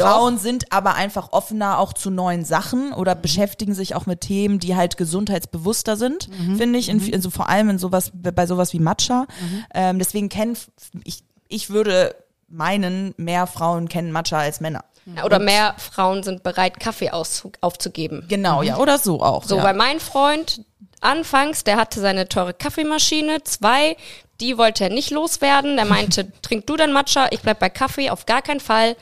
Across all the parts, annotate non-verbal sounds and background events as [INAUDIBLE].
Frauen sind aber einfach offener auch zu neuen Sachen oder beschäftigen sich auch mit Themen, die halt gesundheitsbewusster sind, finde ich, in, also vor allem in sowas, bei sowas wie Matcha. Ähm, deswegen kennen, ich, ich würde meinen, mehr Frauen kennen Matcha als Männer. Ja, oder mehr Frauen sind bereit, Kaffee auszu- aufzugeben. Genau, ja, oder so auch. So, ja. weil mein Freund anfangs, der hatte seine teure Kaffeemaschine, zwei, die wollte er nicht loswerden. Der meinte, [LAUGHS] trink du dein Matcha, ich bleib bei Kaffee, auf gar keinen Fall.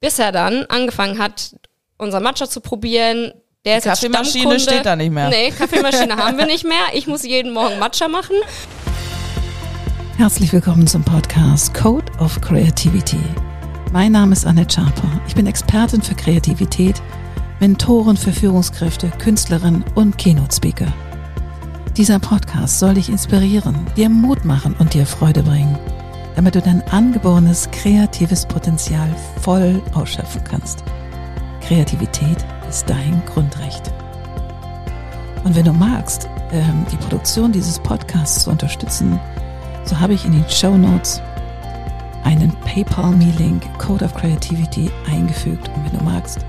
Bis er dann angefangen hat, unser Matcha zu probieren. Der ist jetzt Kaffeemaschine steht da nicht mehr. Nee, Kaffeemaschine haben wir nicht mehr. Ich muss jeden Morgen Matcha machen. Herzlich willkommen zum Podcast Code of Creativity. Mein Name ist Annette Schaper. Ich bin Expertin für Kreativität, Mentorin für Führungskräfte, Künstlerin und Keynote-Speaker. Dieser Podcast soll dich inspirieren, dir Mut machen und dir Freude bringen, damit du dein angeborenes kreatives Potenzial voll ausschöpfen kannst. Kreativität ist dein Grundrecht. Und wenn du magst, ähm, die Produktion dieses Podcasts zu unterstützen, so habe ich in den Show Notes einen PayPal-Me-Link Code of Creativity eingefügt. Und wenn du magst,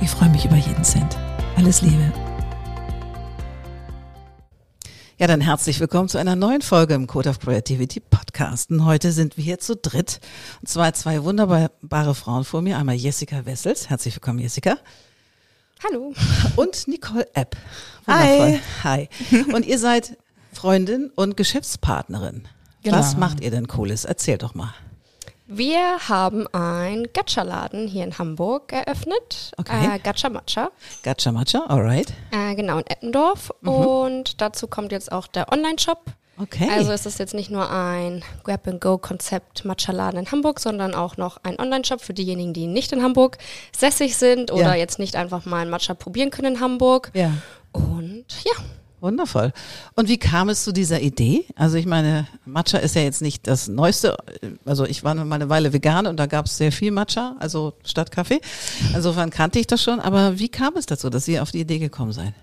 ich freue mich über jeden Cent. Alles Liebe. Ja, dann herzlich willkommen zu einer neuen Folge im Code of Creativity Podcast. Und heute sind wir hier zu dritt. Und zwar zwei wunderbare Frauen vor mir. Einmal Jessica Wessels. Herzlich willkommen, Jessica. Hallo. Und Nicole Epp. Hi. Hi. Und ihr seid Freundin und Geschäftspartnerin. Genau. Was macht ihr denn Cooles? Erzähl doch mal. Wir haben einen Gacha-Laden hier in Hamburg eröffnet. Okay. Äh, Gacha Matcha. Gacha Matcha, alright. Äh, genau, in Eppendorf. Und dazu kommt jetzt auch der Online-Shop. Okay. Also ist es jetzt nicht nur ein Grab-and-Go-Konzept Matcha-Laden in Hamburg, sondern auch noch ein Online-Shop für diejenigen, die nicht in Hamburg sässig sind oder Ja. jetzt nicht einfach mal ein Matcha probieren können in Hamburg. ja. Und ja, Wundervoll. Und wie kam es zu dieser Idee? Also ich meine, Matcha ist ja jetzt nicht das Neueste. Also ich war mal eine Weile vegan und da gab es sehr viel Matcha, also statt Kaffee. Insofern kannte ich das schon. Aber wie kam es dazu, dass ihr auf die Idee gekommen seid?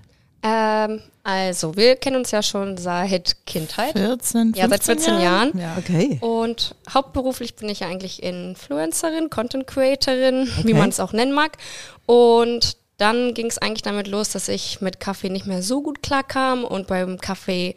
ähm, also wir kennen uns ja schon seit Kindheit. 14, Ja, seit 14 Jahren. Ja. Okay. Und hauptberuflich bin ich ja eigentlich Influencerin, Content Creatorin, wie Okay. man es auch nennen mag. Und dann ging es eigentlich damit los, dass ich mit Kaffee nicht mehr so gut klarkam und beim Kaffee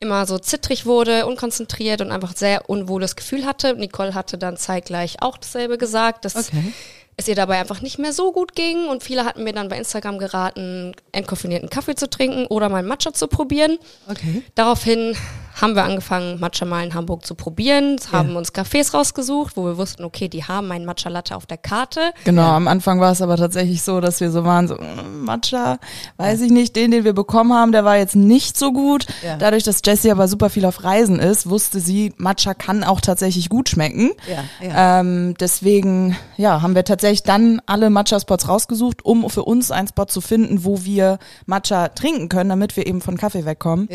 immer so zittrig wurde, unkonzentriert und einfach sehr unwohles Gefühl hatte. Nicole hatte dann zeitgleich auch dasselbe gesagt, dass Okay. es ihr dabei einfach nicht mehr so gut ging und viele hatten mir dann bei Instagram geraten, entkoffinierten Kaffee zu trinken oder mal Matcha zu probieren. Okay. Daraufhin haben wir angefangen, Matcha mal in Hamburg zu probieren, haben Ja. uns Cafés rausgesucht, wo wir wussten, okay, die haben einen Matcha Latte auf der Karte. Genau, am Anfang war es aber tatsächlich so, dass wir so waren, so, mm, Matcha, weiß ich nicht, den, den wir bekommen haben, der war jetzt nicht so gut. Ja. Dadurch, dass Jessie aber super viel auf Reisen ist, wusste sie, Matcha kann auch tatsächlich gut schmecken. Ja, ja. Ähm, deswegen, ja, haben wir tatsächlich dann alle Matcha-Spots rausgesucht, um für uns einen Spot zu finden, wo wir Matcha trinken können, damit wir eben von Kaffee wegkommen.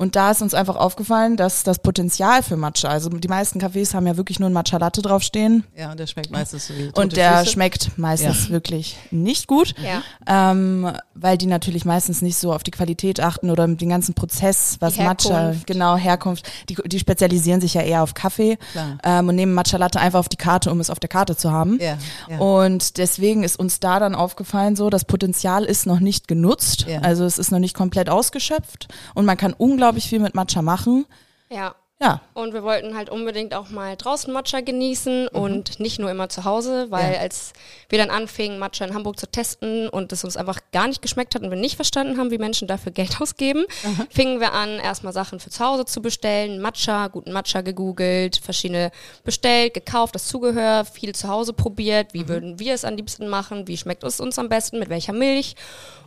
Ja. Und da ist uns einfach aufgefallen, dass das Potenzial für Matcha, also die meisten Cafés haben ja wirklich nur ein Matcha Latte draufstehen. Ja, und der schmeckt meistens so wie tote Und der Füße. schmeckt meistens wirklich nicht gut, Ja. ähm, weil die natürlich meistens nicht so auf die Qualität achten oder den ganzen Prozess, was Matcha, genau, Herkunft, die, die spezialisieren sich ja eher auf Kaffee ähm, und nehmen Matcha Latte einfach auf die Karte, um es auf der Karte zu haben. Ja, ja. Und deswegen ist uns da dann aufgefallen, so das Potenzial ist noch nicht genutzt, Ja. also es ist noch nicht komplett ausgeschöpft und man kann unglaublich viel mit Matcha machen. Ja. Ja, Und wir wollten halt unbedingt auch mal draußen Matcha genießen und nicht nur immer zu Hause, weil Mhm. Ja. als wir dann anfingen, Matcha in Hamburg zu testen und es uns einfach gar nicht geschmeckt hat und wir nicht verstanden haben, wie Menschen dafür Geld [LAUGHS] ausgeben, fingen wir an, erstmal Sachen für zu Hause zu bestellen, Matcha, guten Matcha gegoogelt, verschiedene bestellt, gekauft, das Zugehör, viel zu Hause probiert, Mhm. wie würden wir es am liebsten machen, wie schmeckt es uns am besten, mit welcher Milch.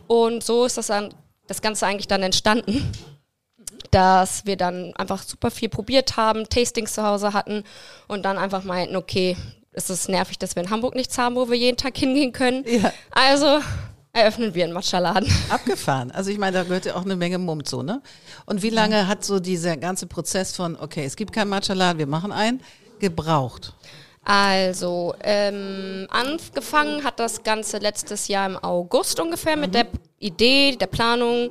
Und so ist das dann, das Ganze eigentlich dann entstanden dass wir dann einfach super viel probiert haben, Tastings zu Hause hatten und dann einfach meinten, okay, es ist nervig, dass wir in Hamburg nichts haben, wo wir jeden Tag hingehen können. Ja. Also eröffnen wir einen Matcha-Laden. [LAUGHS] Abgefahren. Also ich meine, da gehört ja auch eine Menge Mumm zu, ne? Und wie lange hat so dieser ganze Prozess von, okay, es gibt keinen Matcha-Laden, wir machen einen, gebraucht? Also, ähm, angefangen hat das Ganze letztes Jahr im August ungefähr mit der Idee, der Planung.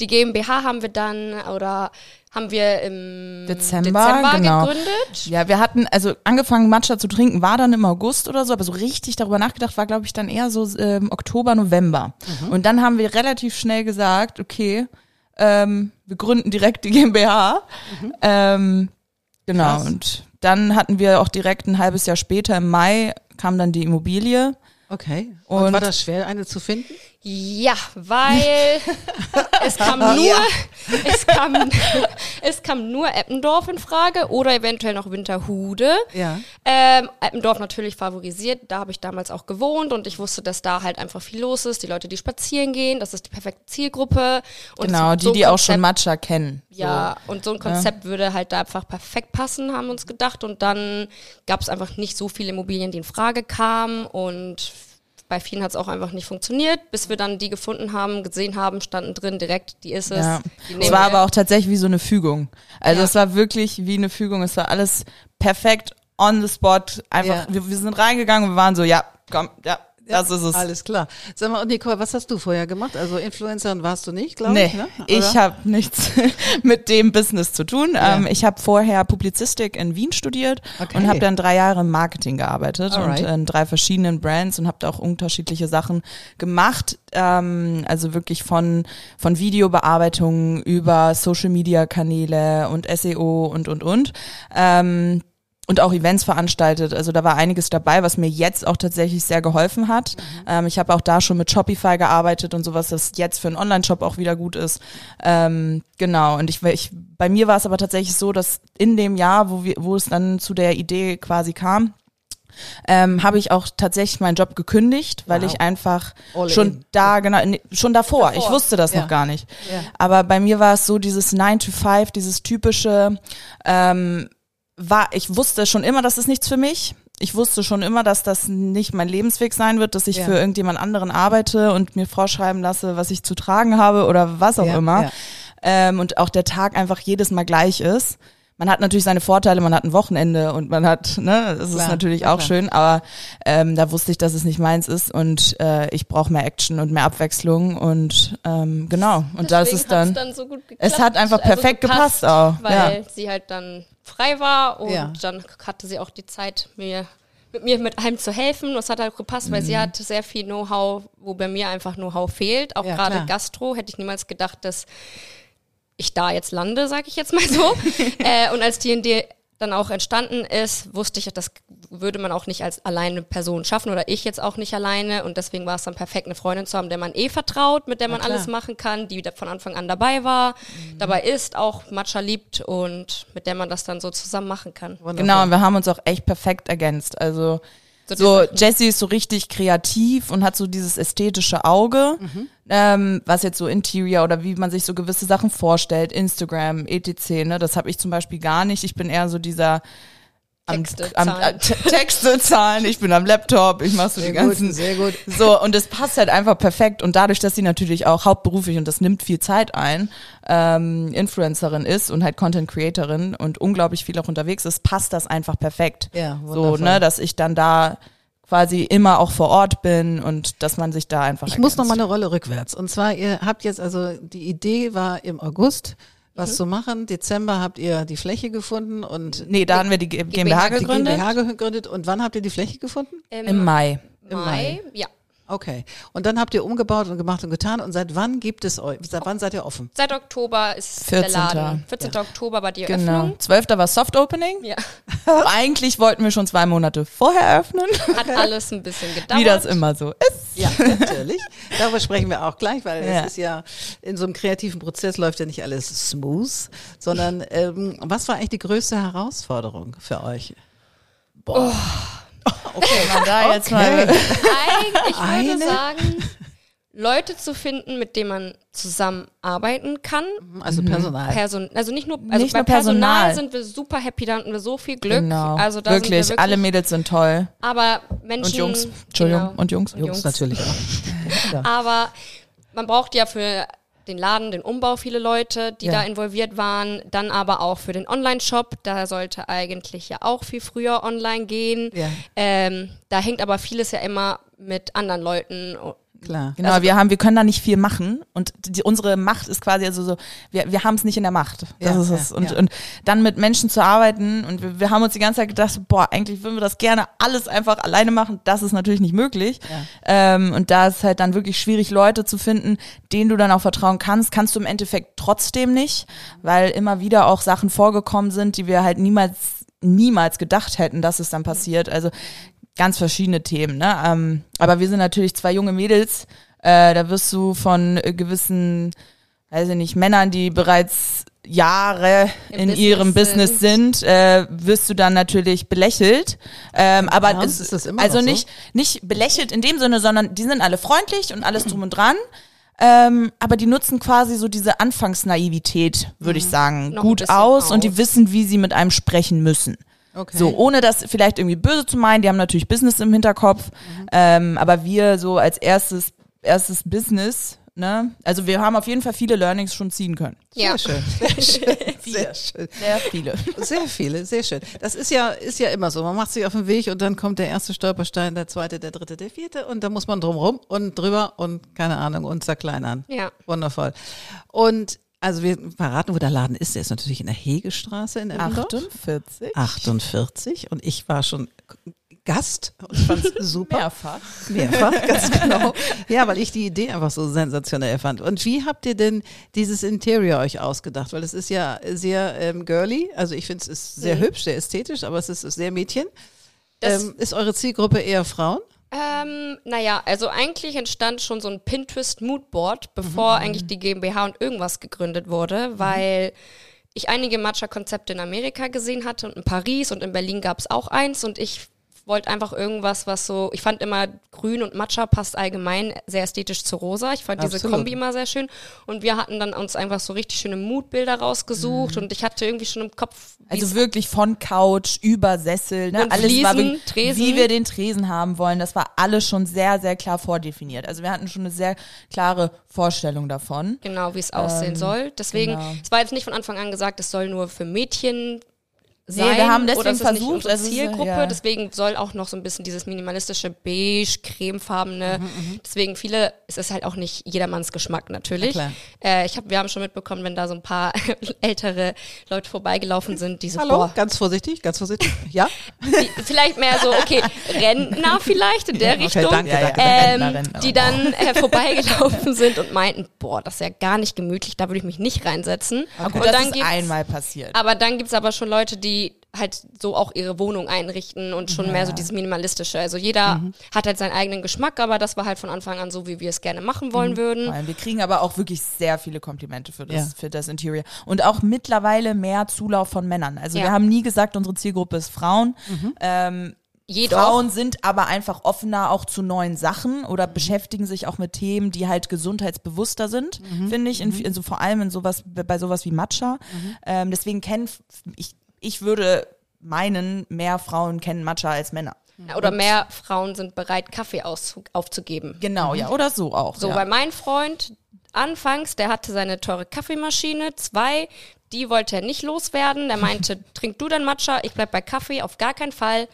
Die GmbH haben wir dann oder haben wir im Dezember, Dezember genau. gegründet. Ja, wir hatten, also angefangen Matcha zu trinken, war dann im August oder so, aber so richtig darüber nachgedacht war, glaube ich, dann eher so ähm, Oktober, November. Und dann haben wir relativ schnell gesagt, okay, ähm, wir gründen direkt die GmbH. Ähm, genau, Krass. und dann hatten wir auch direkt ein halbes Jahr später, im Mai, kam dann die Immobilie. Okay. Und, Und- war das schwer, eine zu finden? Ja, weil [LAUGHS] es kam nur, Ja. es kam, es kam nur Eppendorf in Frage oder eventuell noch Winterhude. Ja. Ähm, Eppendorf natürlich favorisiert, da habe ich damals auch gewohnt und ich wusste, dass da halt einfach viel los ist. Die Leute, die spazieren gehen, das ist die perfekte Zielgruppe. Und Genau, so- die, so die auch schon Konzept- Matcha kennen. Ja, und so ein Konzept würde halt da einfach perfekt passen, haben wir uns gedacht. Und dann gab es einfach nicht so viele Immobilien, die in Frage kamen. Und bei vielen hat es auch einfach nicht funktioniert, bis wir dann die gefunden haben, gesehen haben, standen drin direkt, die ist es. Ja. Die Es war wir. aber auch tatsächlich wie so eine Fügung. Also Ja. es war wirklich wie eine Fügung. Es war alles perfekt on the spot. Einfach, Ja. wir, wir sind reingegangen und wir waren so, ja, komm, ja, das ist es. Alles klar. Sag mal, Nicole, was hast du vorher gemacht? Also Influencerin warst du nicht, glaube Nee, ich, ne? ich Oder? habe nichts [LAUGHS] mit dem Business zu tun. Ja. Ähm, ich habe vorher Publizistik in Wien studiert Okay. und habe dann drei Jahre im Marketing gearbeitet Alright. und in drei verschiedenen Brands und habe da auch unterschiedliche Sachen gemacht. Ähm, also wirklich von von Videobearbeitung über Social Media Kanäle und SEO und und und. Ähm, und auch Events veranstaltet. Also da war einiges dabei, was mir jetzt auch tatsächlich sehr geholfen hat. Ähm, ich habe auch da schon mit Shopify gearbeitet und sowas, das jetzt für einen Online-Shop auch wieder gut ist. Ähm, genau. Und ich, ich, bei mir war es aber tatsächlich so, dass in dem Jahr, wo wir, wo es dann zu der Idee quasi kam, ähm, habe ich auch tatsächlich meinen Job gekündigt, weil Wow. ich einfach All schon in. da, genau, nee, schon davor. Davor. Ich wusste das Ja. noch gar nicht. Ja. Aber bei mir war es so dieses 9 to 5, dieses typische, ähm, war, ich wusste schon immer, das ist nichts für mich. Ich wusste schon immer, dass das nicht mein Lebensweg sein wird, dass ich Ja. für irgendjemand anderen arbeite und mir vorschreiben lasse, was ich zu tragen habe oder was auch Ja, immer. ja. Ähm, und auch der Tag einfach jedes Mal gleich ist. Man hat natürlich seine Vorteile, man hat ein Wochenende und man hat, ne, das Klar, ist natürlich auch klar. schön, aber ähm, da wusste ich, dass es nicht meins ist und äh, ich brauche mehr Action und mehr Abwechslung und ähm, genau. Und das Deswegen ist dann, dann so gut geklappt. es hat einfach also perfekt gepasst auch, Weil sie halt dann frei war und Ja. dann hatte sie auch die Zeit, mir mit mir mit allem zu helfen. Das hat halt gepasst, weil sie Mhm. hat sehr viel Know-how, wo bei mir einfach Know-how fehlt. Auch Ja, gerade. Gastro hätte ich niemals gedacht, dass ich da jetzt lande, sage ich jetzt mal so. [LAUGHS] äh, und als D&D dann auch entstanden ist, wusste ich, das würde man auch nicht als alleine Person schaffen oder ich jetzt auch nicht alleine und deswegen war es dann perfekt, eine Freundin zu haben, der man eh vertraut, mit der man alles machen kann, die von Anfang an dabei war, dabei ist, auch Matcha liebt und mit der man das dann so zusammen machen kann. Wundervoll. Genau, und wir haben uns auch echt perfekt ergänzt. Also So. Jessie ist so richtig kreativ und hat so dieses ästhetische Auge, Mhm. ähm, was jetzt so Interior oder wie man sich so gewisse Sachen vorstellt, Instagram, etc. Ne, das habe ich zum Beispiel gar nicht. Ich bin eher so dieser Texte, am, Zahlen. äh, Te- Texte, Zahlen, ich bin am Laptop, ich mache so Sehr die gut, ganzen sehr gut. so, und es passt halt einfach perfekt. Und dadurch, dass sie natürlich auch hauptberuflich und das nimmt viel Zeit ein, ähm, Influencerin ist und halt Content Creatorin und unglaublich viel auch unterwegs ist, passt das einfach perfekt. Ja, so, wundervoll. ne, dass ich dann da quasi immer auch vor Ort bin und dass man sich da einfach. Ich muss noch mal ergänzt. eine Rolle rückwärts. Und zwar, ihr habt jetzt also, die Idee war im August, Mhm. was zu machen. Dezember habt ihr die Fläche gefunden und Nee, da haben wir die GmbH die gegründet. GmbH gegründet. Und wann habt ihr die Fläche gefunden? Im Mai. Mai, Mai. ja. Okay. Und dann habt ihr umgebaut und gemacht und getan. Und seit wann gibt es euch? Seit wann seid ihr offen? Seit Oktober ist 14. der Laden. 14. Oktober war die Genau. Eröffnung. 12. war Soft Opening. Ja, [LAUGHS] Eigentlich wollten wir schon zwei Monate vorher eröffnen, hat alles ein bisschen gedauert. wie das immer so ist. Ja, natürlich. Darüber sprechen wir auch gleich, weil Ja. es ist ja in so einem kreativen Prozess läuft ja nicht alles smooth, sondern ähm, was war eigentlich die größte Herausforderung für euch? Boah. [LAUGHS] Okay, man da jetzt mal. Ich würde Eine? sagen, Leute zu finden, mit denen man zusammenarbeiten kann. Also Personal. Person, also nicht nur, also Nicht bei nur Personal. Personal. sind wir super happy, da hatten wir so viel Glück. Genau. Also da wirklich, sind wir wirklich, alle Mädels sind toll. aber Menschen, Und Jungs. Entschuldigung. genau. Und Jungs. Jungs natürlich auch. [LAUGHS] Ja. Aber man braucht ja für den Laden, den Umbau viele Leute, die Ja. da involviert waren. Dann aber auch für den Online-Shop. Da sollte eigentlich ja auch viel früher online gehen. Ja. Ähm, da hängt aber vieles ja immer mit anderen Leuten klar. Genau, Also- wir haben, wir können da nicht viel machen und die, unsere Macht ist quasi also so, wir, wir haben es nicht in der Macht. Das Ja, ist ja, es. Und, ja. und dann mit Menschen zu arbeiten und wir, wir haben uns die ganze Zeit gedacht, boah, eigentlich würden wir das gerne alles einfach alleine machen. Das ist natürlich nicht möglich. Ähm, und da ist halt dann wirklich schwierig, Leute zu finden, denen du dann auch vertrauen kannst. Kannst du im Endeffekt trotzdem nicht, weil immer wieder auch Sachen vorgekommen sind, die wir halt niemals, niemals gedacht hätten, dass es dann passiert. Also ganz verschiedene Themen, ne? Ähm, aber wir sind natürlich zwei junge Mädels. Äh, da wirst du von äh, gewissen, weiß ich nicht, Männern, die bereits Jahre Im in Business ihrem Business sind, äh, wirst du dann natürlich belächelt. Ähm, aber es, Ist das immer also so? nicht nicht belächelt in dem Sinne, sondern die sind alle freundlich und alles drum und dran. Ähm, aber die nutzen quasi so diese Anfangsnaivität, würde ich sagen, Mhm. Noch gut aus und die wissen, wie sie mit einem sprechen müssen. Okay. So, ohne das vielleicht irgendwie böse zu meinen, die haben natürlich Business im Hinterkopf, Mhm. ähm, aber wir so als erstes, erstes Business, ne, also wir haben auf jeden Fall viele Learnings schon ziehen können. Ja. Sehr schön. [LAUGHS] Sehr schön. Sehr schön. Sehr viele. Sehr viele, sehr schön. Das ist ja, ist ja immer so. Man macht sich auf den Weg und dann kommt der erste Stolperstein, der zweite, der dritte, der vierte und da muss man drumrum und drüber und keine Ahnung und zerkleinern. Ja. Wundervoll. Und also wir verraten, wo der Laden ist. Der ist natürlich in der Hegestraße in Eppendorf. 48. 48 und ich war schon Gast und fand's [LAUGHS] super. Mehrfach. Mehrfach, [LAUGHS] ganz genau. Ja, weil ich die Idee einfach so sensationell fand. Und wie habt ihr denn dieses Interior euch ausgedacht? Weil es ist ja sehr ähm, girly. Also ich finde es ist sehr Mhm. hübsch, sehr ästhetisch, aber es ist sehr Mädchen. Ähm, ist eure Zielgruppe eher Frauen? Ähm, naja, also eigentlich entstand schon so ein Pinterest-Moodboard, bevor eigentlich die GmbH und irgendwas gegründet wurde, weil ich einige Matcha-Konzepte in Amerika gesehen hatte und in Paris und in Berlin gab es auch eins und ich wollte einfach irgendwas, was so, ich fand immer grün und Matcha passt allgemein sehr ästhetisch zu rosa. Ich fand diese Absolut. Kombi immer sehr schön und wir hatten dann uns einfach so richtig schöne Moodbilder rausgesucht und ich hatte irgendwie schon im Kopf, Also wirklich von Couch über Sessel, ne? Und alles war Fliesen, Tresen. wie wir den Tresen haben wollen. Das war alles schon sehr, sehr klar vordefiniert. Also wir hatten schon eine sehr klare Vorstellung davon. Genau, wie es aussehen soll. Deswegen, genau. es war jetzt nicht von Anfang an gesagt, es soll nur für Mädchen sein. wir haben deswegen es versucht, unsere also es Zielgruppe. ja. Deswegen soll auch noch so ein bisschen dieses minimalistische beige, cremefarbene. Mhm, Deswegen viele, es ist halt auch nicht jedermanns Geschmack natürlich. Na klar. Äh, ich hab, wir haben schon mitbekommen, wenn da so ein paar [LAUGHS] ältere Leute vorbeigelaufen sind, die so, Hallo? boah, Ganz vorsichtig, ganz vorsichtig. Ja? die, vielleicht mehr so, okay, Rentner vielleicht in der Okay, Richtung. danke, Ja, ja. danke. Ähm, Rentner, Rentner. die dann äh, vorbeigelaufen sind und meinten, boah, das ist ja gar nicht gemütlich, da würde ich mich nicht reinsetzen. Aber Und das dann ist einmal passiert. aber dann gibt's aber schon Leute, die halt so auch ihre Wohnung einrichten und schon mehr so dieses Minimalistische. Also jeder Mhm. hat halt seinen eigenen Geschmack, aber das war halt von Anfang an so, wie wir es gerne machen Mhm. wollen würden. Vor allem, Wir kriegen aber auch wirklich sehr viele Komplimente für das, Ja. für das Interior. Und auch mittlerweile mehr Zulauf von Männern. Also Ja. wir haben nie gesagt, unsere Zielgruppe ist Frauen. Mhm. Ähm, Jedoch. Frauen sind aber einfach offener auch zu neuen Sachen oder beschäftigen sich auch mit Themen, die halt gesundheitsbewusster sind, finde ich, in, also vor allem in sowas, bei sowas wie Matcha. Ähm, deswegen kennen, ich, ich würde meinen, mehr Frauen kennen Matcha als Männer. Oder mehr Frauen sind bereit, Kaffee aufzugeben. Genau, ja, oder so auch. So, ja. weil mein Freund anfangs, der hatte seine teure Kaffeemaschine, zwei, die wollte er nicht loswerden. Der meinte, [LAUGHS] trink du dein Matcha, ich bleib bei Kaffee, auf gar keinen Fall.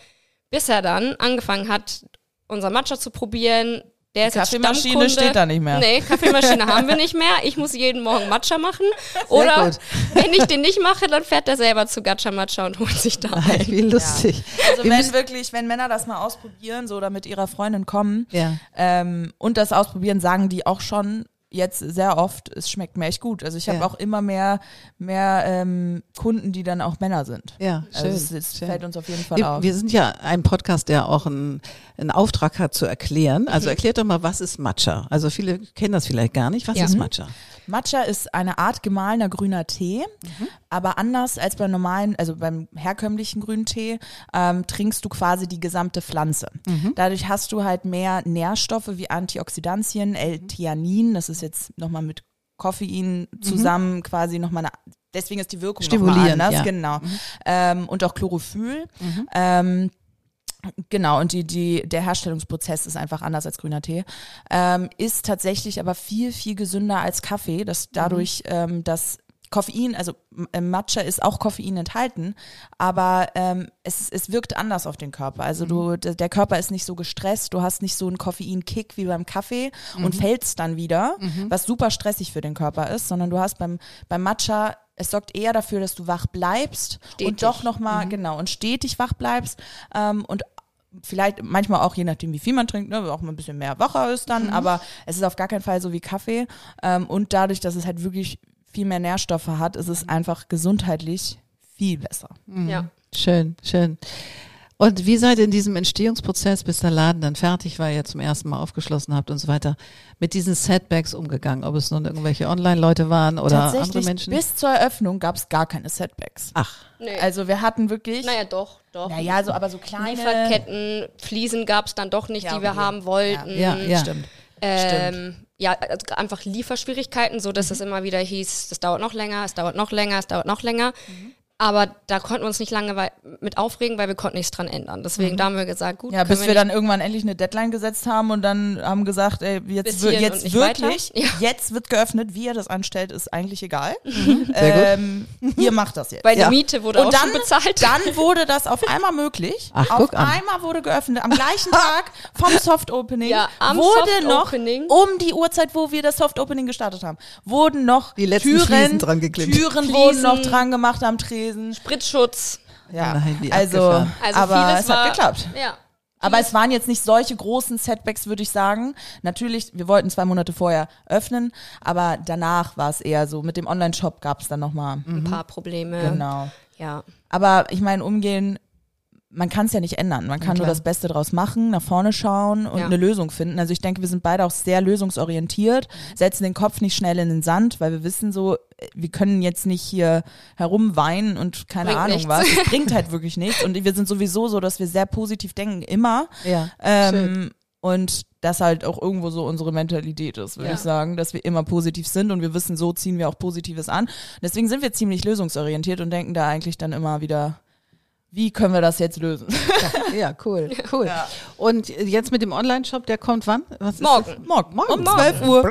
Bis er dann angefangen hat, unser Matcha zu probieren. Der ist Kaffeemaschine steht da nicht mehr. Nee, Kaffeemaschine [LAUGHS] haben wir nicht mehr. Ich muss jeden Morgen Matcha machen. Oder gut. wenn ich den nicht mache, dann fährt er selber zu Gacha Matcha und holt sich da ein. Wie lustig. Also Wir wenn wirklich, wenn Männer das mal ausprobieren, so oder mit ihrer Freundin kommen Ja. ähm, und das ausprobieren, sagen die auch schon jetzt sehr oft, es schmeckt mir echt gut. Also ich habe Ja. auch immer mehr, mehr ähm, Kunden, die dann auch Männer sind. Ja, schön. Also es, schön. fällt uns auf jeden Fall Wir, auf. wir sind ja ein Podcast, der auch einen, einen Auftrag hat zu erklären. Also erklärt doch mal, was ist Matcha? Also viele kennen das vielleicht gar nicht. Was Ja. ist Matcha? Matcha ist eine Art gemahlener grüner Tee, aber anders als beim normalen, also beim herkömmlichen grünen Tee, ähm, trinkst du quasi die gesamte Pflanze. Dadurch hast du halt mehr Nährstoffe wie Antioxidantien, L-Theanin, das ist jetzt nochmal mit Koffein zusammen quasi nochmal eine, deswegen ist die Wirkung nochmal anders, ja. genau. Ähm, und auch Chlorophyll. Ähm, Genau, und die, die, der Herstellungsprozess ist einfach anders als grüner Tee. Ähm, ist tatsächlich aber viel, viel gesünder als Kaffee, das dadurch, ähm, dass Koffein, also im Matcha ist auch Koffein enthalten, aber ähm, es, es wirkt anders auf den Körper. Also du, der Körper ist nicht so gestresst, du hast nicht so einen Koffeinkick wie beim Kaffee und fällst dann wieder, was super stressig für den Körper ist, sondern du hast beim, beim Matcha es sorgt eher dafür, dass du wach bleibst Stetig. und doch nochmal, genau, und stetig wach bleibst ähm, und vielleicht manchmal auch je nachdem, wie viel man trinkt, ne, auch mal ein bisschen mehr wacher ist dann, aber es ist auf gar keinen Fall so wie Kaffee. Ähm, und dadurch, dass es halt wirklich viel mehr Nährstoffe hat, ist es einfach gesundheitlich viel besser. Ja. Schön, schön. Und wie seid ihr in diesem Entstehungsprozess, bis der Laden dann fertig war, ihr zum ersten Mal aufgeschlossen habt und so weiter, mit diesen Setbacks umgegangen? Ob es nun irgendwelche Online-Leute waren oder andere Menschen? bis zur Eröffnung gab es gar keine Setbacks. Ach, Nee. Also wir hatten wirklich, naja, doch, doch. naja, so, aber so kleine Lieferketten, Fliesen gab es dann doch nicht, Ja, die wir okay. haben wollten. Ja, ja. Stimmt. Ähm, ja, also einfach Lieferschwierigkeiten, so dass es immer wieder hieß, das dauert noch länger, es dauert noch länger, es dauert noch länger. Aber da konnten wir uns nicht lange mit aufregen, weil wir konnten nichts dran ändern. Deswegen da haben wir gesagt, gut, Ja, bis wir nicht- dann irgendwann endlich eine Deadline gesetzt haben und dann haben gesagt, ey, jetzt, wir- jetzt wirklich. [LAUGHS] Ja. jetzt wird geöffnet, wie ihr das anstellt, ist eigentlich egal. Sehr Ähm, ihr macht das jetzt. weil Ja. die Miete wurde auch und dann, schon bezahlt. dann wurde das auf einmal möglich. [LAUGHS] Ach, auf guck an. einmal wurde geöffnet. Am gleichen Tag vom Soft Opening Ja, am wurde Soft noch Opening. um die Uhrzeit, wo wir das Soft Opening gestartet haben, wurden noch Die letzten Türen, Fliesen dran geklebt. Türen wurden noch dran gemacht am Tresen. Spritschutz. Ja, Nein, wie also. Also aber vieles es war, hat geklappt. Ja. Aber es waren jetzt nicht solche großen Setbacks, würde ich sagen. Natürlich, wir wollten zwei Monate vorher öffnen, aber danach war es eher so. Mit dem Online-Shop gab es dann nochmal. Ein paar Probleme. Genau. Ja. Aber ich meine, umgehen, man kann es ja nicht ändern. Man kann nur klar. das Beste draus machen, nach vorne schauen und Ja. eine Lösung finden. Also ich denke, wir sind beide auch sehr lösungsorientiert, setzen den Kopf nicht schnell in den Sand, weil wir wissen so, wir können jetzt nicht hier herumweinen und keine Bringt Ahnung nichts. was. Es bringt halt wirklich nichts. Und wir sind sowieso so, dass wir sehr positiv denken, immer. ja. Ähm, und das halt auch irgendwo so unsere Mentalität ist, würde Ja. ich sagen, dass wir immer positiv sind und wir wissen, so ziehen wir auch Positives an. Deswegen sind wir ziemlich lösungsorientiert und denken da eigentlich dann immer wieder, wie können wir das jetzt lösen? Ja, cool, cool. Und jetzt mit dem Online-Shop, der kommt wann? Was ist Morgen. das? Morgen, Morgen. um 12 Uhr.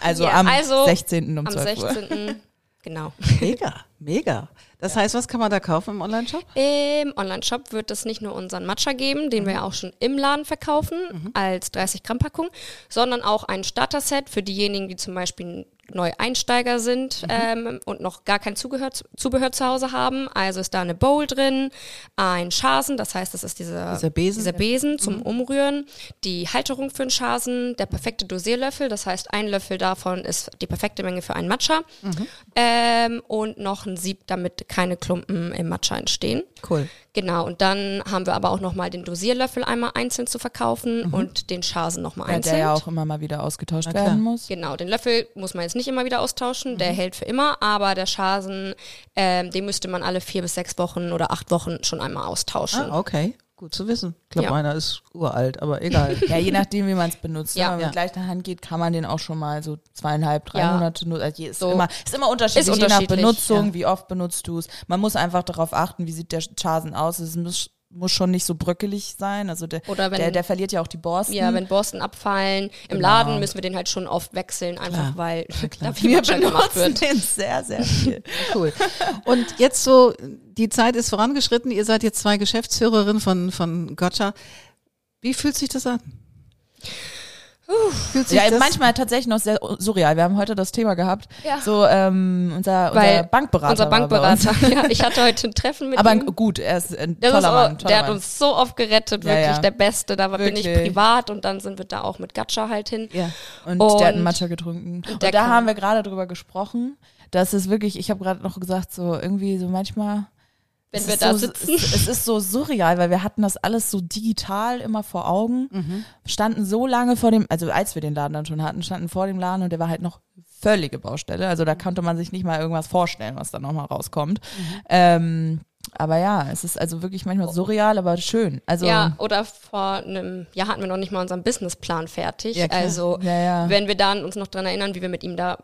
Also Ja, am also 16. um Am 12 Uhr. 16. genau. Mega, mega. Das heißt, was kann man da kaufen im Online-Shop? Im Online-Shop wird es nicht nur unseren Matcha geben, den wir ja auch schon im Laden verkaufen, als 30 Gramm Packung, sondern auch ein Starter-Set für diejenigen, die zum Beispiel neu Einsteiger sind ähm, und noch gar kein Zubehör, Zubehör zu Hause haben. Also ist da eine Bowl drin, ein Schasen, das heißt, das ist dieser, Dieser Besen? dieser Besen zum Umrühren, die Halterung für den Schasen, der perfekte Dosierlöffel, das heißt, ein Löffel davon ist die perfekte Menge für einen Matcha ähm, und noch ein Sieb, damit keine Klumpen im Matcha entstehen. Cool. Genau, und dann haben wir aber auch nochmal den Dosierlöffel einmal einzeln zu verkaufen und den Schasen nochmal einzeln. der ja auch immer mal wieder ausgetauscht werden muss. Genau, den Löffel muss man jetzt nicht immer wieder austauschen, der hält für immer, aber der Schasen, ähm, den müsste man alle vier bis sechs Wochen oder acht Wochen schon einmal austauschen. Ah, okay. Gut zu wissen. Ich glaube, Ja. meiner ist uralt, aber egal. [LAUGHS] Ja, je nachdem, wie man es benutzt. Ja. Ja. Wenn man Ja. mit leichter Hand geht, kann man den auch schon mal so zweieinhalb, drei Ja. Monate nutzen. Also ist, So. immer, ist immer unterschiedlich, Ist je nach unterschiedlich, Benutzung, ja. wie oft benutzt du es. Man muss einfach darauf achten, wie sieht der Chasen aus. Es muss, muss schon nicht so bröckelig sein. Also der, Oder wenn- der, der verliert ja auch die Borsten. Ja, wenn Borsten abfallen. Im Genau. Laden müssen wir den halt schon oft wechseln, einfach Klar. weil klar. [LAUGHS] da viel wir benutzen wird. den sehr, sehr viel. [LAUGHS] Cool. Und jetzt so, die Zeit ist vorangeschritten. Ihr seid jetzt zwei Geschäftsführerinnen von, von Gotcha. Wie fühlt sich das an? Fühlt sich Ja, das, manchmal tatsächlich noch sehr surreal. Wir haben heute das Thema gehabt. Ja. So, ähm, unser, unser Bankberater. Unser. Bankberater. [LAUGHS] Ja, ich hatte heute ein Treffen mit Aber ihm. gut, er ist ein Der, toller ist Mann. auch, Toller der hat Mann. uns so oft gerettet, Ja, wirklich ja. der Beste. Da war- bin ich privat und dann sind wir da auch mit Gatscha halt hin. Ja. Und, Und- der hat einen Matcha getrunken. Und, der da kann- haben wir gerade drüber gesprochen, dass es wirklich, ich habe gerade noch gesagt, so irgendwie so manchmal. Wenn es wir ist da so, sitzen. Es, es ist so surreal, weil wir hatten das alles so digital immer vor Augen, Mhm. standen so lange vor dem, also als wir den Laden dann schon hatten, standen vor dem Laden und der war halt noch völlige Baustelle. Also Mhm. da konnte man sich nicht mal irgendwas vorstellen, was dann nochmal rauskommt. Ähm, aber ja, es ist also wirklich manchmal surreal, aber schön. Also Ja, oder vor einem Jahr hatten wir noch nicht mal unseren Businessplan fertig. Ja, also Ja, ja. wenn wir dann uns noch dran erinnern, wie wir mit ihm da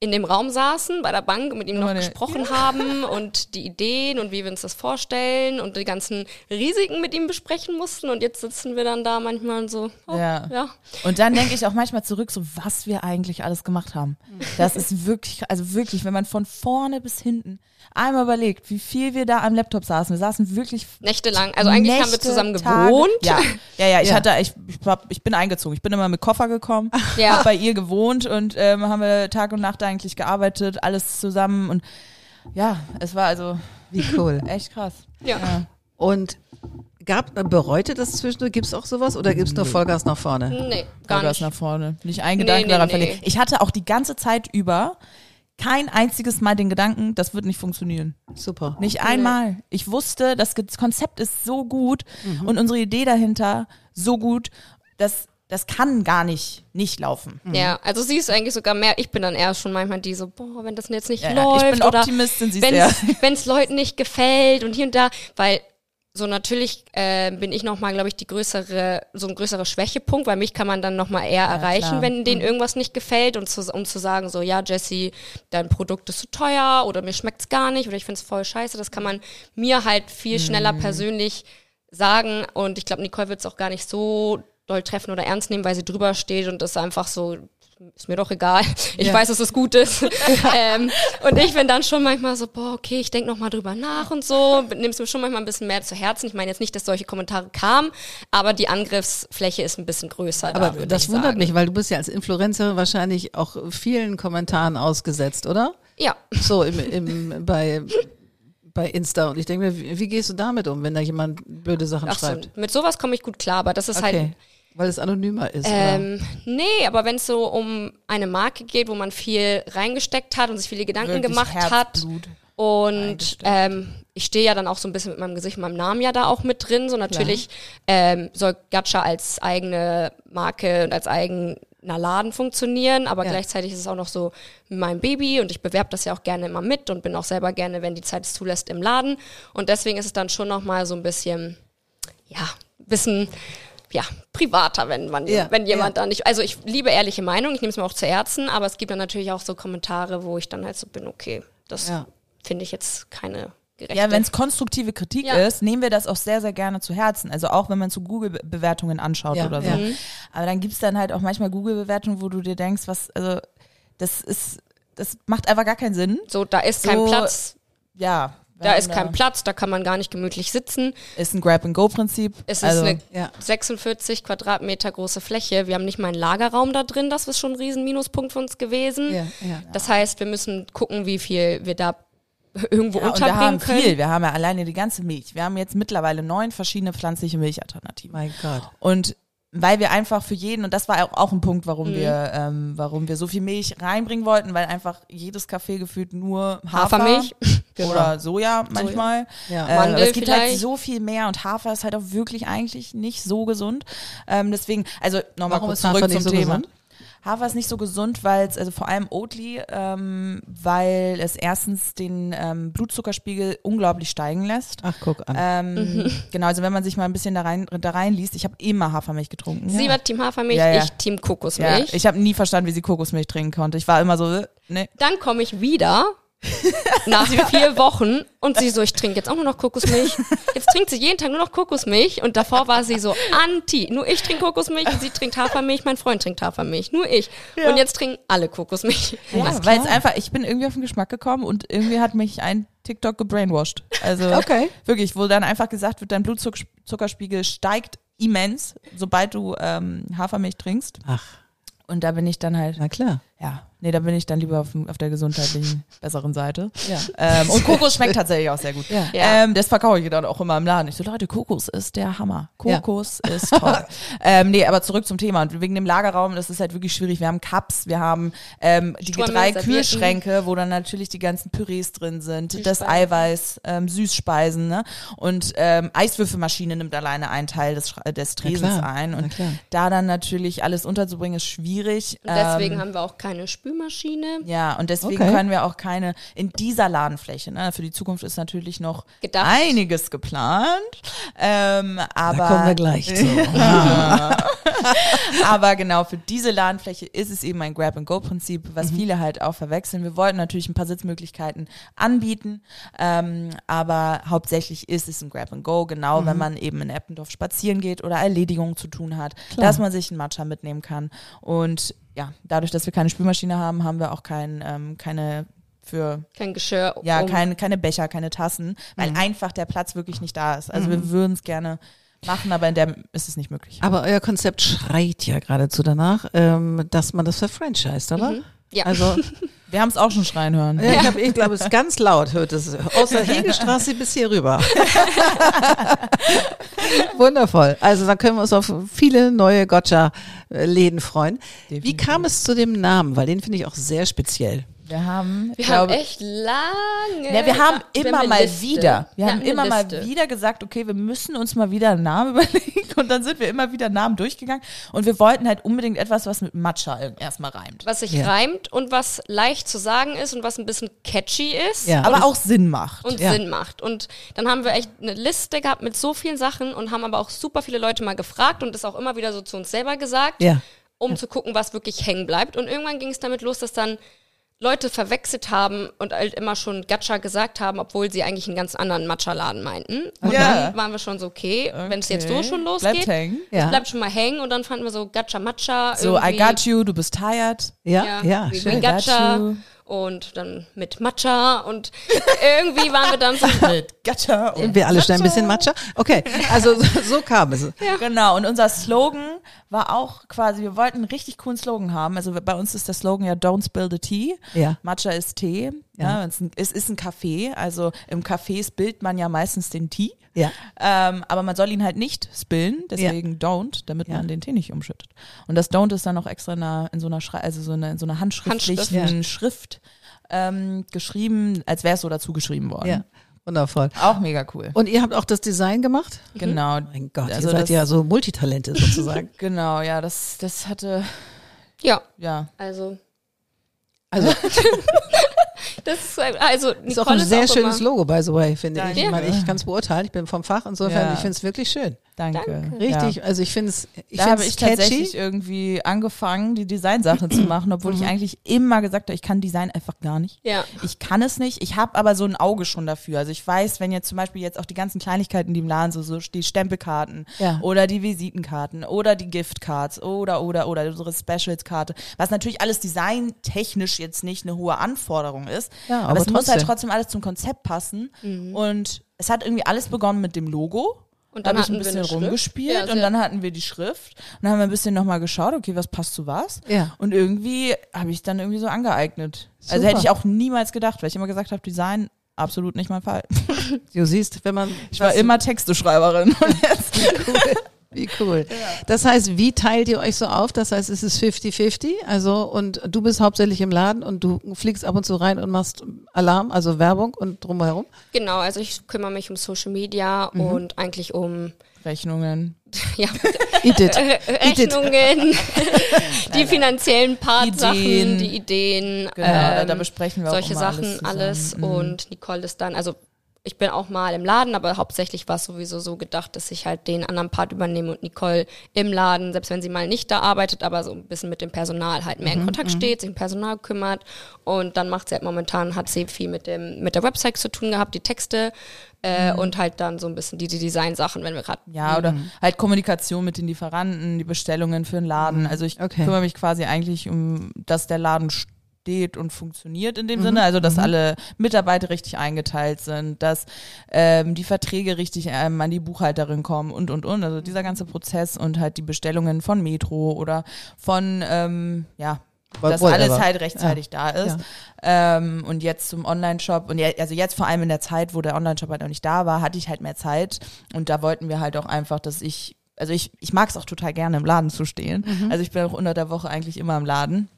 in dem Raum saßen bei der Bank und mit ihm noch Meine- gesprochen haben [LAUGHS] und die Ideen und wie wir uns das vorstellen und die ganzen Risiken mit ihm besprechen mussten. Und jetzt sitzen wir dann da manchmal und so, oh, Ja. ja. Und dann denke ich auch manchmal zurück, so was wir eigentlich alles gemacht haben. Das ist wirklich, also wirklich, wenn man von vorne bis hinten einmal überlegt, wie viel wir da am Laptop saßen. Wir saßen wirklich nächtelang. Also eigentlich haben wir Nächte, zusammen Tage. gewohnt. Ja, ja, ja ich Ja. hatte, ich, ich, hab, ich bin eingezogen. Ich bin immer mit Koffer gekommen, Ja. hab bei ihr gewohnt und ähm, haben wir Tag und Nacht eigentlich gearbeitet, alles zusammen und ja, es war also Wie cool. [LAUGHS] echt krass. Ja. Und gab, bereute das zwischendurch? Gibt es auch sowas oder gibt es nur Vollgas nach vorne? Nee, gar Vollgas nicht. nach vorne. Nicht ein Nee, Gedanke nee, daran nee. verlegt. Ich hatte auch die ganze Zeit über kein einziges Mal den Gedanken, das wird nicht funktionieren. Super. Nicht einmal. Ich wusste, das Konzept ist so gut Mhm. und unsere Idee dahinter so gut, dass das kann gar nicht nicht laufen. Ja, also sie ist eigentlich sogar mehr, ich bin dann eher schon manchmal die so, boah, wenn das jetzt nicht Ja, ja, läuft ich bin oder Optimistin, sie ist wenn es [LAUGHS] [LAUGHS] Leuten nicht gefällt und hier und da, weil so natürlich äh, bin ich nochmal, glaube ich, die größere, so ein größerer Schwächepunkt, weil mich kann man dann nochmal eher erreichen, klar. wenn denen irgendwas nicht gefällt und zu, um zu sagen, so, ja, Jesse, dein Produkt ist zu teuer oder mir schmeckt's gar nicht oder ich find's voll scheiße, das kann man mir halt viel schneller Mhm. persönlich sagen und ich glaube, Nicole wird's auch gar nicht so doll treffen oder ernst nehmen, weil sie drüber steht und das einfach so, ist mir doch egal. [LAUGHS] Ich Ja. weiß, dass es gut ist. [LAUGHS] ähm, und ich bin dann schon manchmal so, boah, okay, ich denke nochmal drüber nach und so. Nimm's mir schon manchmal ein bisschen mehr zu Herzen. Ich meine jetzt nicht, dass solche Kommentare kamen, aber die Angriffsfläche ist ein bisschen größer. Aber da, das wundert sagen. mich, weil du bist ja als Influencerin wahrscheinlich auch vielen Kommentaren ausgesetzt, oder? Ja, So im, im, bei, bei Insta. Und ich denke mir, wie, wie gehst du damit um, wenn da jemand blöde Sachen ach so, schreibt? mit sowas komme ich gut klar, aber das ist halt Okay. Weil es anonymer ist. oder? Ähm, nee, aber wenn es so um eine Marke geht, wo man viel reingesteckt hat und sich viele Gedanken Wirklich gemacht hat Herzblut. und reingesteckt. ähm, ich stehe ja dann auch so ein bisschen mit meinem Gesicht, meinem Namen ja da auch mit drin. So natürlich ähm, soll Gacha als eigene Marke und als eigener Laden funktionieren, aber Ja. gleichzeitig ist es auch noch so mein Baby und ich bewerbe das ja auch gerne immer mit und bin auch selber gerne, wenn die Zeit es zulässt, im Laden. Und deswegen ist es dann schon nochmal so ein bisschen, ja, bisschen ja, privater, wenn man, Ja, wenn jemand ja. da nicht, also ich liebe ehrliche Meinung, ich nehme es mir auch zu Herzen, aber es gibt dann natürlich auch so Kommentare, wo ich dann halt so bin, okay, das Ja. finde ich jetzt keine gerechte. Ja, wenn es konstruktive Kritik Ja. ist, nehmen wir das auch sehr, sehr gerne zu Herzen. Also auch wenn man zu Google-Bewertungen anschaut Ja, oder so. ja. Aber dann gibt's dann halt auch manchmal Google-Bewertungen, wo du dir denkst, was, also das ist, das macht einfach gar keinen Sinn. so, da ist kein so- Platz, Ja. Da ist kein Platz, da kann man gar nicht gemütlich sitzen. Ist ein Grab-and-Go-Prinzip. Es also, ist eine ja. 46 Quadratmeter große Fläche. Wir haben nicht mal einen Lagerraum da drin, das ist schon ein riesen Minuspunkt für uns gewesen. ja, ja. Das heißt, wir müssen gucken, wie viel wir da irgendwo ja, und wir haben unterbringen können. viel. Wir haben ja alleine die ganze Milch. Wir haben jetzt mittlerweile neun verschiedene pflanzliche Milchalternativen. Mein Gott. Und weil wir einfach für jeden, und das war auch, ein Punkt, warum Mhm. wir, ähm, warum wir so viel Milch reinbringen wollten, weil einfach jedes Café gefühlt nur Hafer Hafermilch. [LAUGHS] oder Soja manchmal. Ja. Äh, Mandel es gibt halt vielleicht. so viel mehr und Hafer ist halt auch wirklich eigentlich nicht so gesund. Ähm, deswegen, also nochmal kurz zurück zum so Thema. gesund? Hafer ist nicht so gesund, weil es, also vor allem Oatly, ähm, weil es erstens den ähm, Blutzuckerspiegel unglaublich steigen lässt. Ach, guck an. Ähm, Genau, also wenn man sich mal ein bisschen da rein, da reinliest, ich habe immer Hafermilch getrunken. Sie war Team Hafermilch, Ja, ja. ich Team ja, Kokosmilch. ich habe nie verstanden, wie sie Kokosmilch trinken konnte. Ich war immer so, äh, ne. Dann komme ich wieder nach vier Wochen und sie so, ich trinke jetzt auch nur noch Kokosmilch. Jetzt trinkt sie jeden Tag nur noch Kokosmilch und davor war sie so anti. Nur ich trinke Kokosmilch und sie trinkt Hafermilch, mein Freund trinkt Hafermilch, nur ich. Und jetzt trinken alle Kokosmilch. Ja, weil es einfach, ich bin irgendwie auf den Geschmack gekommen und irgendwie hat mich ein TikTok gebrainwashed. Also Okay. wirklich, wo dann einfach gesagt wird, dein Blutzuckerspiegel steigt immens, sobald du ähm, Hafermilch trinkst. Ach, Und da bin ich dann halt, na klar. Ja, nee, da bin ich dann lieber auf, auf der gesundheitlichen, [LAUGHS] besseren Seite. Ja. Ähm, und [LAUGHS] Kokos schmeckt tatsächlich auch sehr gut. Ja. Ja. Ähm, das verkaufe ich dann auch immer im Laden. Ich so, Leute, Kokos ist der Hammer. Kokos ist toll. [LAUGHS] ähm, nee, aber zurück zum Thema. Und wegen dem Lagerraum, das ist halt wirklich schwierig. Wir haben Cups, wir haben ähm, die Strömmel, drei Servietten. Kühlschränke, wo dann natürlich die ganzen Pürees drin sind, das. Eiweiß, ähm, Süßspeisen, ne? Und ähm, Eiswürfelmaschine nimmt alleine einen Teil des, des Tresens ein. Und da dann natürlich alles unterzubringen, ist schwierig. Und deswegen ähm, haben wir auch keine Spülmaschine. Ja, und deswegen Okay. können wir auch keine in dieser Ladenfläche. Ne? Für die Zukunft ist natürlich noch Gedacht. einiges geplant. Ähm, aber, Da kommen wir gleich zu. [LAUGHS] aber genau für diese Ladenfläche ist es eben ein Grab-and-Go-Prinzip, was Mhm. viele halt auch verwechseln. Wir wollten natürlich ein paar Sitzmöglichkeiten anbieten, ähm, aber hauptsächlich ist es ein Grab-and-Go, genau Mhm. wenn man eben in Eppendorf spazieren geht oder Erledigungen zu tun hat, dass man sich einen Matcha mitnehmen kann. Und ja, dadurch, dass wir keine Spülmaschine haben, haben wir auch kein, ähm, keine für Kein Geschirr. ja, um- keine, keine Becher, keine Tassen, weil Mhm. einfach der Platz wirklich nicht da ist. Also wir würden es gerne machen, aber in der ist es nicht möglich. Aber euer Konzept schreit ja geradezu danach, ähm, dass man das verfranchised, oder? Mhm. Ja. Also, Wir haben es auch schon schreien hören. ja, ich, glaube, es ist ganz laut, hört es. Aus der Hegelstraße bis hier rüber. [LAUGHS] Wundervoll. Also, dann können wir uns auf viele neue Gotcha-Läden freuen. Wie Definitiv. kam es zu dem Namen? Weil den finde ich auch sehr speziell. Wir haben, Wir ich haben glaube, echt lange. ja, wir haben immer mal Liste. wieder, wir haben eine immer mal wieder gesagt, okay, wir müssen uns mal wieder einen Namen [LAUGHS] überlegen und dann sind wir immer wieder Namen durchgegangen und wir wollten halt unbedingt etwas, was mit Matcha erstmal reimt. Was sich Ja. reimt und was leicht zu sagen ist und was ein bisschen catchy ist. Ja. Aber auch Sinn macht. und Ja. Sinn macht. Und dann haben wir echt eine Liste gehabt mit so vielen Sachen und haben aber auch super viele Leute mal gefragt und das auch immer wieder so zu uns selber gesagt, Ja. um zu gucken, was wirklich hängen bleibt. Und irgendwann ging es damit los, dass dann Leute verwechselt haben und halt immer schon Gacha gesagt haben, obwohl sie eigentlich einen ganz anderen Matcha-Laden meinten. Und Ja. dann waren wir schon so, okay, wenn es jetzt so Okay. schon Bleibt losgeht, hängen. Ja. bleibt schon mal hängen und dann fanden wir so Gacha Matcha. So, I got you, du bist tired. Ja, ja, wie, schön. Gacha Got you. Und dann mit Matcha und irgendwie waren wir dann so, [LAUGHS] Mit Gacha und Und wir alle schnell ein bisschen Matcha. Okay, also so, so kam es. Genau, und unser Slogan war auch quasi, wir wollten einen richtig coolen Slogan haben. Also bei uns ist der Slogan ja Don't spill the tea. Ja. Matcha ist Tee. Ja. Ja. es, ist ein, es ist ein Kaffee. Also im Café spillt man ja meistens den Tee. Ja. Ähm, aber man soll ihn halt nicht spillen, deswegen don't, damit Ja. man den Tee nicht umschüttet. Und das don't ist dann auch extra in, einer, in so einer Schrei also so eine, in so einer handschriftlichen Handschrift. Schrift ähm, geschrieben, als wäre es so dazu geschrieben worden. Ja, wundervoll. Auch mega cool. Und ihr habt auch das Design gemacht? Genau. Mein Gott, Also ihr seid das- ja so Multitalente sozusagen. [LAUGHS] Genau, ja, das, das hatte, ja, ja, also Also [LAUGHS] das ist also ist auch ein sehr schönes immer, Logo, by the way, finde ich. Danke. Ich meine, ich kann es beurteilen, ich bin vom Fach, insofern, Ja. ich finde es wirklich schön. Danke. Danke. Richtig, Ja. also ich finde es ich da habe ich catchy. tatsächlich irgendwie angefangen, die Designsache zu machen, obwohl Mhm. ich eigentlich immer gesagt habe, ich kann Design einfach gar nicht. Ja, Ich kann es nicht. Ich habe aber so ein Auge schon dafür. Also ich weiß, wenn jetzt zum Beispiel jetzt auch die ganzen Kleinigkeiten, die im Laden so, so die Stempelkarten Ja. oder die Visitenkarten oder die Giftcards oder oder oder unsere Specials-Karte, was natürlich alles designtechnisch jetzt nicht eine hohe Anforderung ist, Ja, aber, aber es muss halt trotzdem. trotzdem alles zum Konzept passen. Und es hat irgendwie alles begonnen mit dem Logo. Und da dann habe ich ein bisschen rumgespielt Ja, und sehr- dann hatten wir die Schrift und dann haben wir ein bisschen nochmal geschaut, okay, was passt zu was. Ja. Und irgendwie habe ich dann irgendwie so angeeignet. Also Super. hätte ich auch niemals gedacht, weil ich immer gesagt habe, Design absolut nicht mein Fall. [LAUGHS] Du siehst, wenn man Ich war immer Texteschreiberin. [LAUGHS] Und jetzt Wie cool. Das heißt, wie teilt ihr euch so auf? Das heißt, es ist 50-50. Also, und du bist hauptsächlich im Laden und du fliegst ab und zu rein und machst Alarm, also Werbung und drumherum. genau, also ich kümmere mich um Social Media Mhm. und eigentlich um Rechnungen. [LAUGHS] ja, [LAUGHS] Edith. Rechnungen, [LAUGHS] die finanziellen Part-Sachen, die Ideen, Genau, da, ähm, da besprechen wir solche auch Sachen, alles. alles. Mhm. Und Nicole ist dann, also ich bin auch mal im Laden, aber hauptsächlich war es sowieso so gedacht, dass ich halt den anderen Part übernehme und Nicole im Laden, selbst wenn sie mal nicht da arbeitet, aber so ein bisschen mit dem Personal halt mehr Mhm, in Kontakt steht, sich um Personal kümmert. Und dann macht sie halt momentan, hat sie viel mit dem, mit der Website zu tun gehabt, die Texte äh, und halt dann so ein bisschen die, die Design-Sachen, wenn wir gerade Mhm. Ja, oder halt Kommunikation mit den Lieferanten, die Bestellungen für den Laden. Also ich Okay. kümmere mich quasi eigentlich um, dass der Laden steht und funktioniert in dem Sinne, also dass alle Mitarbeiter richtig eingeteilt sind, dass ähm, die Verträge richtig ähm, an die Buchhalterin kommen und und und. Also dieser ganze Prozess und halt die Bestellungen von Metro oder von ähm, ja dass alles halt rechtzeitig da ist. Ähm, und jetzt zum Online-Shop und ja, also jetzt vor allem in der Zeit, wo der Online-Shop halt noch nicht da war, hatte ich halt mehr Zeit und da wollten wir halt auch einfach, dass ich, also ich, ich mag es auch total gerne im Laden zu stehen. Also ich bin auch unter der Woche eigentlich immer im Laden.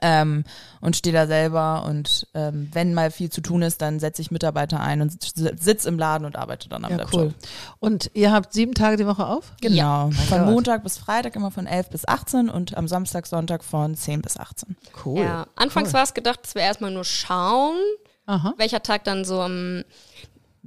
Ähm, und stehe da selber und ähm, wenn mal viel zu tun ist, dann setze ich Mitarbeiter ein und sitze im Laden und arbeite dann am Ja, Laptop. cool. Und ihr habt sieben Tage die Woche auf? Genau. von Gott. Montag bis Freitag immer von 11 bis 18 und am Samstag, Sonntag von 10 bis 18. Cool. Ja, anfangs cool. war es gedacht, dass wir erstmal nur schauen, Aha. welcher Tag dann so am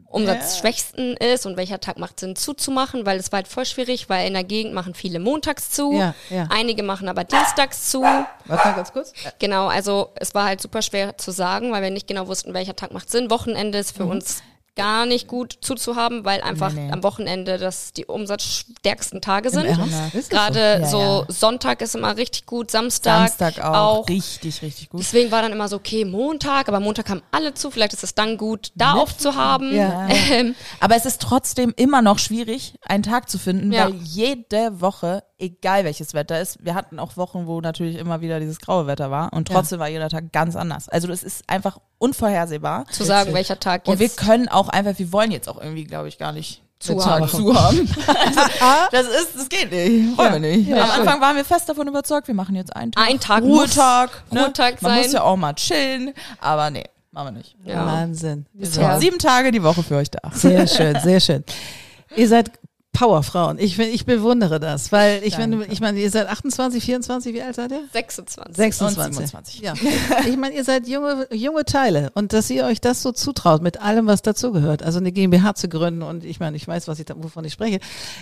umsatzschwächsten ist und welcher Tag macht Sinn zuzumachen, weil es war halt voll schwierig, weil in der Gegend machen viele montags zu, Ja, ja. einige machen aber dienstags zu. Warte mal ganz kurz. Genau, also es war halt super schwer zu sagen, weil wir nicht genau wussten, welcher Tag macht Sinn. Wochenende ist für uns gar nicht gut zuzuhaben, weil einfach Nee, nee. am Wochenende das die umsatzstärksten Tage sind. Gerade Ja, so ja. Sonntag ist immer richtig gut, Samstag, Samstag auch, richtig, richtig gut. Deswegen war dann immer so, okay, Montag, aber Montag haben alle zu, vielleicht ist es dann gut, da aufzuhaben. Ja. [LAUGHS] Ähm, Aber es ist trotzdem immer noch schwierig, einen Tag zu finden, weil jede Woche, egal welches Wetter ist, wir hatten auch Wochen, wo natürlich immer wieder dieses graue Wetter war und trotzdem war jeder Tag ganz anders. Also das ist einfach unvorhersehbar. zu sagen, welcher Tag Und wir jetzt. können auch einfach, wir wollen jetzt auch irgendwie, glaube ich, gar nicht Zu haben. zu haben. [LAUGHS] Also, das ist, das geht nicht. Wollen wir nicht. Ja, Am schön. Anfang waren wir fest davon überzeugt, wir machen jetzt einen Tag. Ein Tag Ruhetag. muss Ruhetag Man sein. muss ja auch mal chillen. Aber nee, machen wir nicht. Ja. Wahnsinn. Wir sind sieben Tage die Woche für euch da. Sehr schön, sehr schön. Ihr seid Powerfrauen. Ich, ich bewundere das, weil ich, wenn, Danke. ich meine, ihr seid 28, 24, wie alt seid ihr? 26. 26. 27. Ja. Ich meine, ihr seid junge, junge Teile und dass ihr euch das so zutraut mit allem, was dazugehört, also eine GmbH zu gründen und ich meine, ich weiß, was ich da, wovon ich spreche,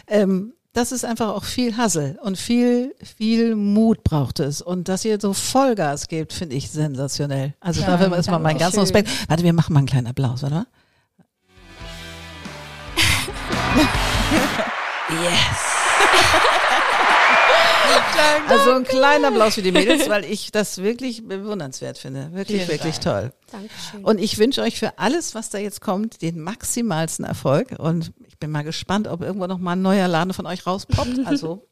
ähm, das ist einfach auch viel Hassel und viel, viel Mut braucht es. Und dass ihr so Vollgas gebt, finde ich sensationell. Also Ja, dafür ist mal mein ganzer Dankeschön. Respekt. Warte, wir machen mal einen kleinen Applaus, warte mal. Also ein kleiner Applaus für die Mädels, weil ich das wirklich bewundernswert finde. Wirklich, Vielen wirklich Dank. toll. Dankeschön. Und ich wünsche euch für alles, was da jetzt kommt, den maximalsten Erfolg. Und ich bin mal gespannt, ob irgendwo noch mal ein neuer Laden von euch rauspoppt. Also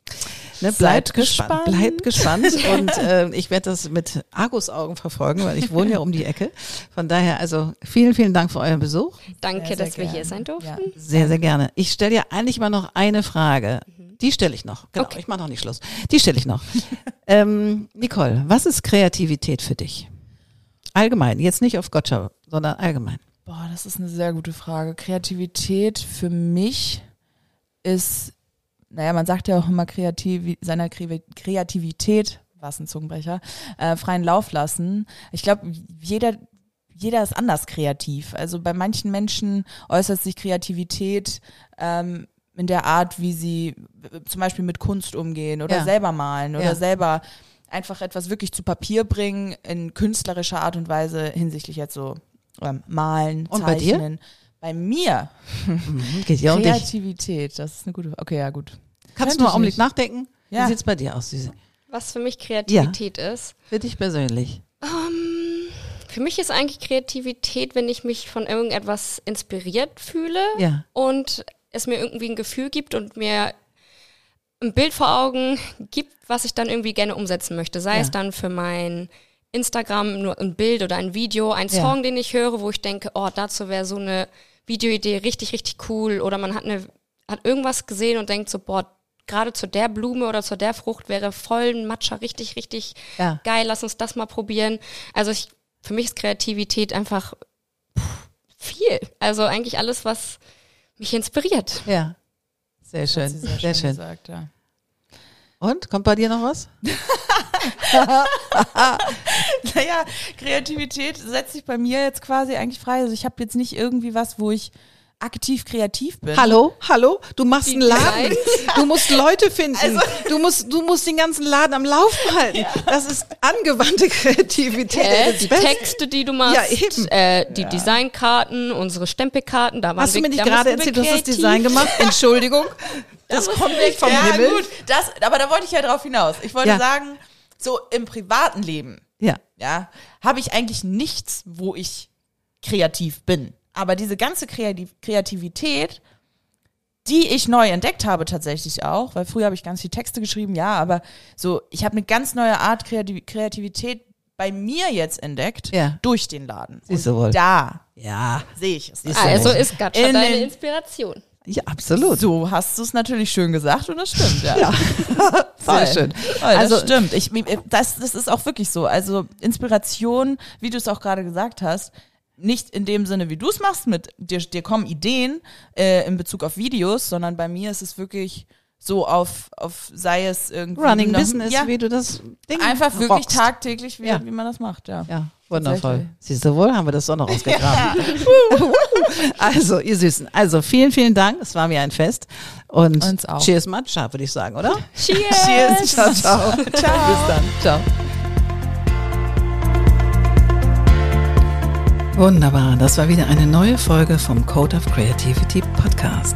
ne, bleibt Seid gespannt. gespannt. Bleibt gespannt. [LAUGHS] Und äh, ich werde das mit Argusaugen verfolgen, weil ich wohne ja um die Ecke. Von daher, also vielen, vielen Dank für euren Besuch. Danke, Sehr, sehr dass wir hier gerne. sein durften. Ja. Sehr, sehr gerne. Ich stelle dir eigentlich mal noch eine Frage. Die stelle ich noch. Genau, Okay. ich mache noch nicht Schluss. Die stelle ich noch. [LAUGHS] ähm, Nicole, was ist Kreativität für dich? Allgemein, jetzt nicht auf Gotcha, sondern allgemein. Boah, das ist eine sehr gute Frage. Kreativität für mich ist, naja, man sagt ja auch immer Kreativ seiner Kre- Kreativität, was ein Zungenbrecher, äh, freien Lauf lassen. Ich glaube, jeder, jeder ist anders kreativ. Also bei manchen Menschen äußert sich Kreativität ähm, in der Art, wie sie äh, zum Beispiel mit Kunst umgehen oder Ja. selber malen oder Ja. selber einfach etwas wirklich zu Papier bringen in künstlerischer Art und Weise hinsichtlich jetzt so ähm, malen, Und bei dir? Bei mir Mhm, geht ja um dich. Kreativität, das ist eine gute. Okay, ja gut. Kannst du mal ich einen Augenblick nachdenken? Ja. Wie sieht's bei dir aus, Süße? Was für mich Kreativität ist. Für dich persönlich. Für mich ist eigentlich Kreativität, wenn ich mich von irgendetwas inspiriert fühle Ja. und es mir irgendwie ein Gefühl gibt und mir ein Bild vor Augen gibt, was ich dann irgendwie gerne umsetzen möchte. Sei Ja. es dann für mein Instagram nur ein Bild oder ein Video, ein Ja. Song, den ich höre, wo ich denke, oh, dazu wäre so eine Videoidee richtig, richtig cool. Oder man hat eine, hat irgendwas gesehen und denkt so, boah, gerade zu der Blume oder zu der Frucht wäre voll ein Matcha richtig, richtig Ja. geil, lass uns das mal probieren. Also ich, für mich ist Kreativität einfach pff, viel. Also eigentlich alles, was mich inspiriert. Ja. Sehr schön. Sehr, schön schön. Gesagt, ja. Und kommt bei dir noch was? [LAUGHS] [LAUGHS] Naja, Kreativität setzt sich bei mir jetzt quasi eigentlich frei. Also ich habe jetzt nicht irgendwie was, wo ich aktiv kreativ bin. Hallo, hallo, du machst Die einen Laden. Designs? [LAUGHS] Du musst Leute finden. Also- du musst, du musst den ganzen Laden am Laufen halten. Das ist angewandte Kreativität. Äh, die best. Texte, die du machst, Ja, eben. äh, die Designkarten, unsere Stempelkarten, da waren Hast du wir, mir nicht gerade erzählt, du hast das. Design gemacht? [LAUGHS] Entschuldigung. Das kommt nicht vom ja, Himmel. gut, das, aber da wollte ich ja drauf hinaus. Ich wollte Ja. sagen, so im privaten Leben, Ja. ja, habe ich eigentlich nichts, wo ich kreativ bin. Aber diese ganze Kreativ Kreativität, die ich neu entdeckt habe tatsächlich auch, weil früher habe ich ganz viel Texte geschrieben, ja, aber so, ich habe eine ganz neue Art Kreativ Kreativität bei mir jetzt entdeckt Ja. durch den Laden. Siehst du Und wohl. Da Ja. sehe ich es. Also ist Gatscha In deine Inspiration. Ja, absolut. So hast du es natürlich schön gesagt und das stimmt, ja. Ja. [LAUGHS] Sehr schön. Voll, Also- das stimmt. Ich, das, das ist auch wirklich so. Also Inspiration, wie du es auch gerade gesagt hast, nicht in dem Sinne, wie du es machst, mit dir, dir kommen Ideen äh, in Bezug auf Videos, sondern bei mir ist es wirklich so auf, auf sei es irgendwie Running noch- Business, ja, wie du das Ding einfach wirklich rockst. tagtäglich, wie, Ja. wie man das macht, ja. Ja, wundervoll. Siehst du wohl, haben wir das doch noch [LAUGHS] ausgegraben. [LAUGHS] also, ihr Süßen. Also, vielen, vielen Dank. Es war mir ein Fest. Und Uns auch. Cheers Matcha, würde ich sagen, oder? [LAUGHS] Cheers! Cheers. Ciao, ciao. ciao. Bis dann. Ciao. Wunderbar, das war wieder eine neue Folge vom Code of Creativity Podcast.